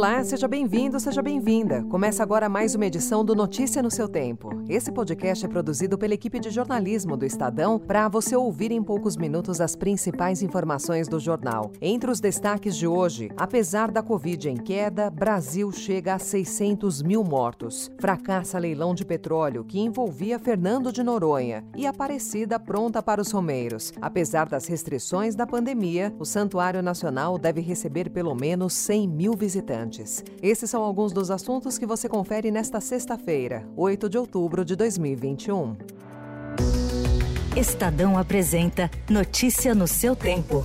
Olá, seja bem-vindo, seja bem-vinda. Começa agora mais uma edição do Notícia no seu Tempo. Esse podcast é produzido pela equipe de jornalismo do Estadão para você ouvir em poucos minutos as principais informações do jornal. Entre os destaques de hoje, apesar da Covid em queda, Brasil chega a 600 mil mortos. Fracassa leilão de petróleo que envolvia Fernando de Noronha e Aparecida pronta para os romeiros. Apesar das restrições da pandemia, o Santuário Nacional deve receber pelo menos 100 mil visitantes. Esses são alguns dos assuntos que você confere nesta sexta-feira, 8 de outubro de 2021. Estadão apresenta Notícia no seu tempo.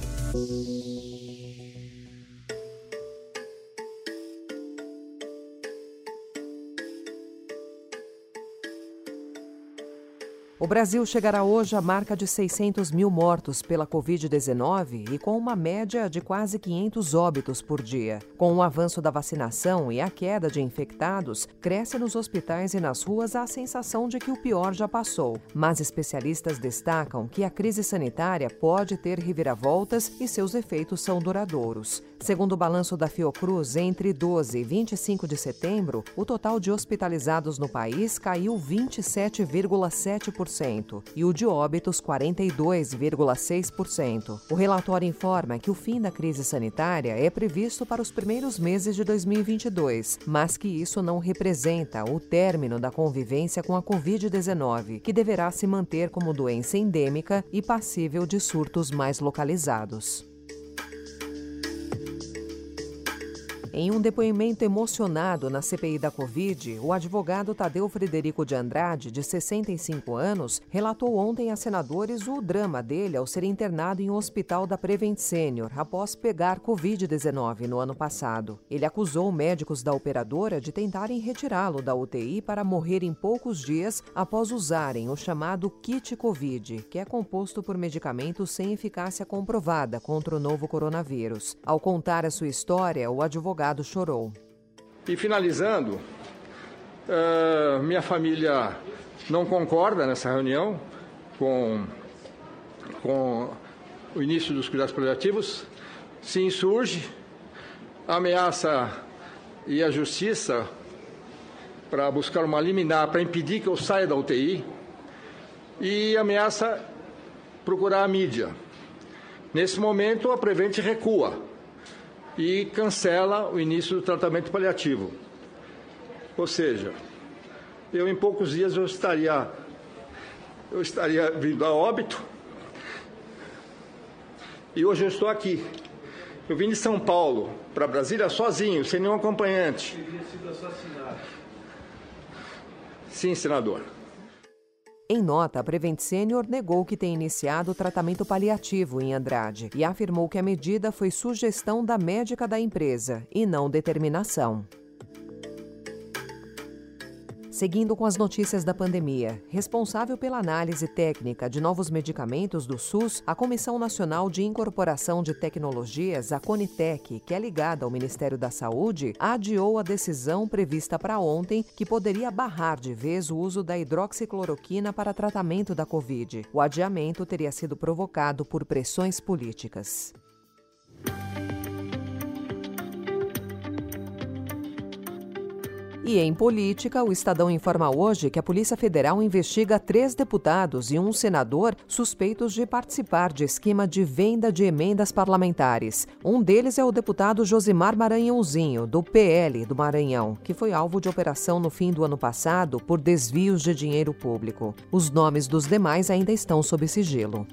O Brasil chegará hoje à marca de 600 mil mortos pela Covid-19 e com uma média de quase 500 óbitos por dia. Com o avanço da vacinação e a queda de infectados, cresce nos hospitais e nas ruas a sensação de que o pior já passou. Mas especialistas destacam que a crise sanitária pode ter reviravoltas e seus efeitos são duradouros. Segundo o balanço da Fiocruz, entre 12 e 25 de setembro, o total de hospitalizados no país caiu 27,7% e o de óbitos 42,6%. O relatório informa que o fim da crise sanitária é previsto para os primeiros meses de 2022, mas que isso não representa o término da convivência com a Covid-19, que deverá se manter como doença endêmica e passível de surtos mais localizados. Em um depoimento emocionado na CPI da Covid, o advogado Tadeu Frederico de Andrade, de 65 anos, relatou ontem a senadores o drama dele ao ser internado em um hospital da Prevent Senior após pegar Covid-19 no ano passado. Ele acusou médicos da operadora de tentarem retirá-lo da UTI para morrer em poucos dias após usarem o chamado kit Covid, que é composto por medicamentos sem eficácia comprovada contra o novo coronavírus. Ao contar a sua história, o advogado chorou. E finalizando, uh, minha família não concorda nessa reunião com, com o início dos cuidados paliativos, se insurge, ameaça e a justiça para buscar uma liminar para impedir que eu saia da UTI e ameaça procurar a mídia. Nesse momento, a Prevent recua e cancela o início do tratamento paliativo. Ou seja, eu em poucos dias eu estaria eu estaria vindo a óbito. E hoje eu estou aqui. Eu vim de São Paulo para Brasília sozinho, sem nenhum acompanhante. Teria sido assassinado. Sim, senador. Em nota, a Prevent Senior negou que tenha iniciado o tratamento paliativo em Andrade e afirmou que a medida foi sugestão da médica da empresa e não determinação. Seguindo com as notícias da pandemia, responsável pela análise técnica de novos medicamentos do SUS, a Comissão Nacional de Incorporação de Tecnologias, a Conitec, que é ligada ao Ministério da Saúde, adiou a decisão prevista para ontem que poderia barrar de vez o uso da hidroxicloroquina para tratamento da Covid. O adiamento teria sido provocado por pressões políticas. E em política, o Estadão informa hoje que a Polícia Federal investiga três deputados e um senador suspeitos de participar de esquema de venda de emendas parlamentares. Um deles é o deputado Josimar Maranhãozinho, do PL do Maranhão, que foi alvo de operação no fim do ano passado por desvios de dinheiro público. Os nomes dos demais ainda estão sob sigilo.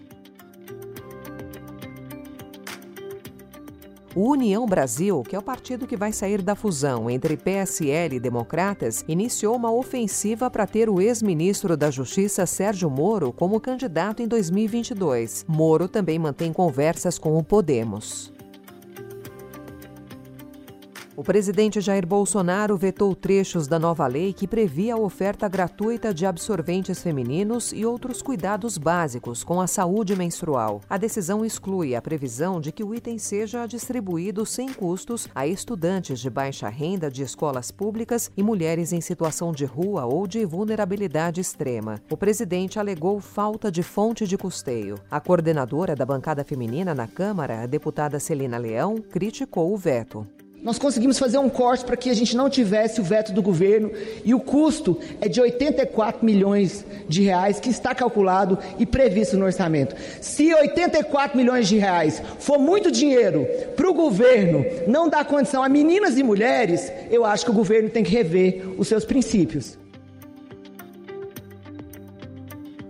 O União Brasil, que é o partido que vai sair da fusão entre PSL e Democratas, iniciou uma ofensiva para ter o ex-ministro da Justiça Sérgio Moro como candidato em 2022. Moro também mantém conversas com o Podemos. O presidente Jair Bolsonaro vetou trechos da nova lei que previa a oferta gratuita de absorventes femininos e outros cuidados básicos com a saúde menstrual. A decisão exclui a previsão de que o item seja distribuído sem custos a estudantes de baixa renda de escolas públicas e mulheres em situação de rua ou de vulnerabilidade extrema. O presidente alegou falta de fonte de custeio. A coordenadora da bancada feminina na Câmara, a deputada Celina Leão, criticou o veto. Nós conseguimos fazer um corte para que a gente não tivesse o veto do governo e o custo é de 84 milhões de reais que está calculado e previsto no orçamento. Se 84 milhões de reais for muito dinheiro para o governo não dar condição a meninas e mulheres, eu acho que o governo tem que rever os seus princípios.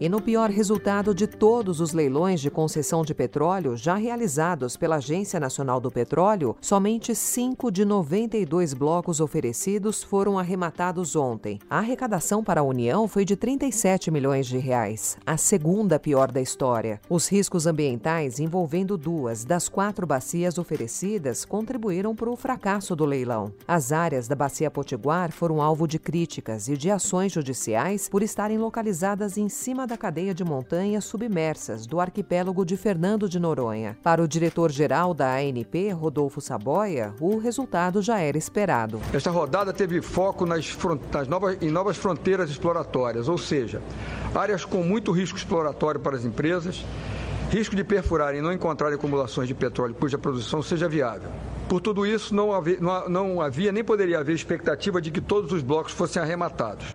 E no pior resultado de todos os leilões de concessão de petróleo já realizados pela Agência Nacional do Petróleo, somente 5 de 92 blocos oferecidos foram arrematados ontem. A arrecadação para a União foi de 37 milhões de reais, a segunda pior da história. Os riscos ambientais envolvendo duas das quatro bacias oferecidas contribuíram para o fracasso do leilão. As áreas da Bacia Potiguar foram alvo de críticas e de ações judiciais por estarem localizadas em cima da cadeia de montanhas submersas do arquipélago de Fernando de Noronha. Para o diretor-geral da ANP, Rodolfo Saboia, o resultado já era esperado. Esta rodada teve foco nas, nas novas, em novas fronteiras exploratórias, ou seja, áreas com muito risco exploratório para as empresas, risco de perfurar e não encontrar acumulações de petróleo cuja produção seja viável. Por tudo isso, não havia, não havia nem poderia haver expectativa de que todos os blocos fossem arrematados.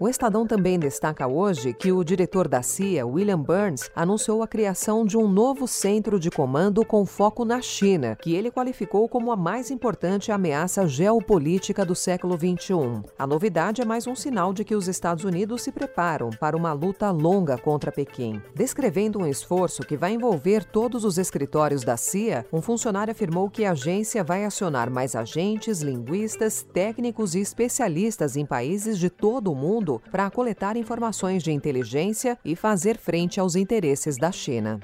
O Estadão também destaca hoje que o diretor da CIA, William Burns, anunciou a criação de um novo centro de comando com foco na China, que ele qualificou como a mais importante ameaça geopolítica do século XXI. A novidade é mais um sinal de que os Estados Unidos se preparam para uma luta longa contra Pequim. Descrevendo um esforço que vai envolver todos os escritórios da CIA, um funcionário afirmou que a agência vai acionar mais agentes, linguistas, técnicos e especialistas em países de todo o mundo mundo para coletar informações de inteligência e fazer frente aos interesses da China.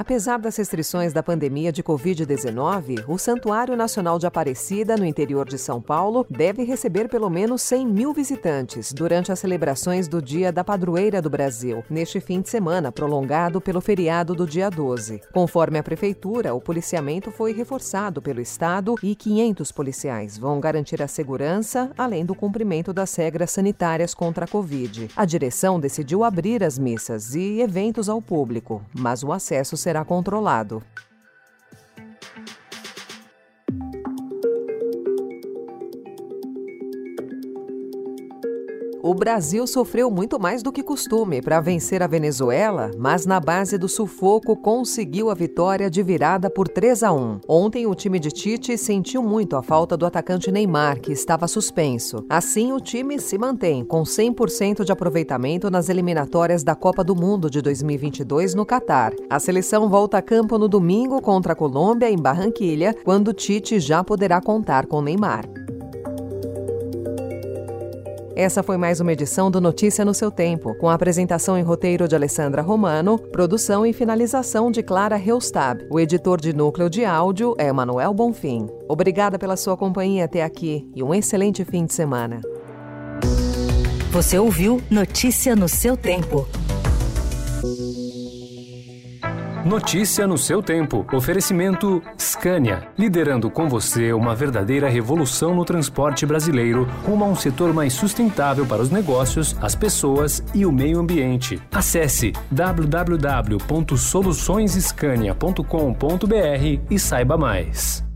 Apesar das restrições da pandemia de Covid-19, o Santuário Nacional de Aparecida, no interior de São Paulo, deve receber pelo menos 100 mil visitantes durante as celebrações do Dia da Padroeira do Brasil, neste fim de semana, prolongado pelo feriado do dia 12. Conforme a Prefeitura, o policiamento foi reforçado pelo Estado e 500 policiais vão garantir a segurança, além do cumprimento das regras sanitárias contra a Covid. A direção decidiu abrir as missas e eventos ao público, mas o acesso será controlado. O Brasil sofreu muito mais do que costume para vencer a Venezuela, mas na base do sufoco conseguiu a vitória de virada por 3 a 1. Ontem o time de Tite sentiu muito a falta do atacante Neymar, que estava suspenso. Assim, o time se mantém com 100% de aproveitamento nas eliminatórias da Copa do Mundo de 2022 no Catar. A seleção volta a campo no domingo contra a Colômbia em Barranquilha, quando Tite já poderá contar com Neymar. Essa foi mais uma edição do Notícia no seu tempo, com a apresentação em roteiro de Alessandra Romano, produção e finalização de Clara Reustab. O editor de núcleo de áudio é Manuel Bonfim. Obrigada pela sua companhia até aqui e um excelente fim de semana. Você ouviu Notícia no seu tempo. Notícia no seu tempo. Oferecimento Scania, liderando com você uma verdadeira revolução no transporte brasileiro, rumo a um setor mais sustentável para os negócios, as pessoas e o meio ambiente. Acesse www.soluçõesescania.com.br e saiba mais.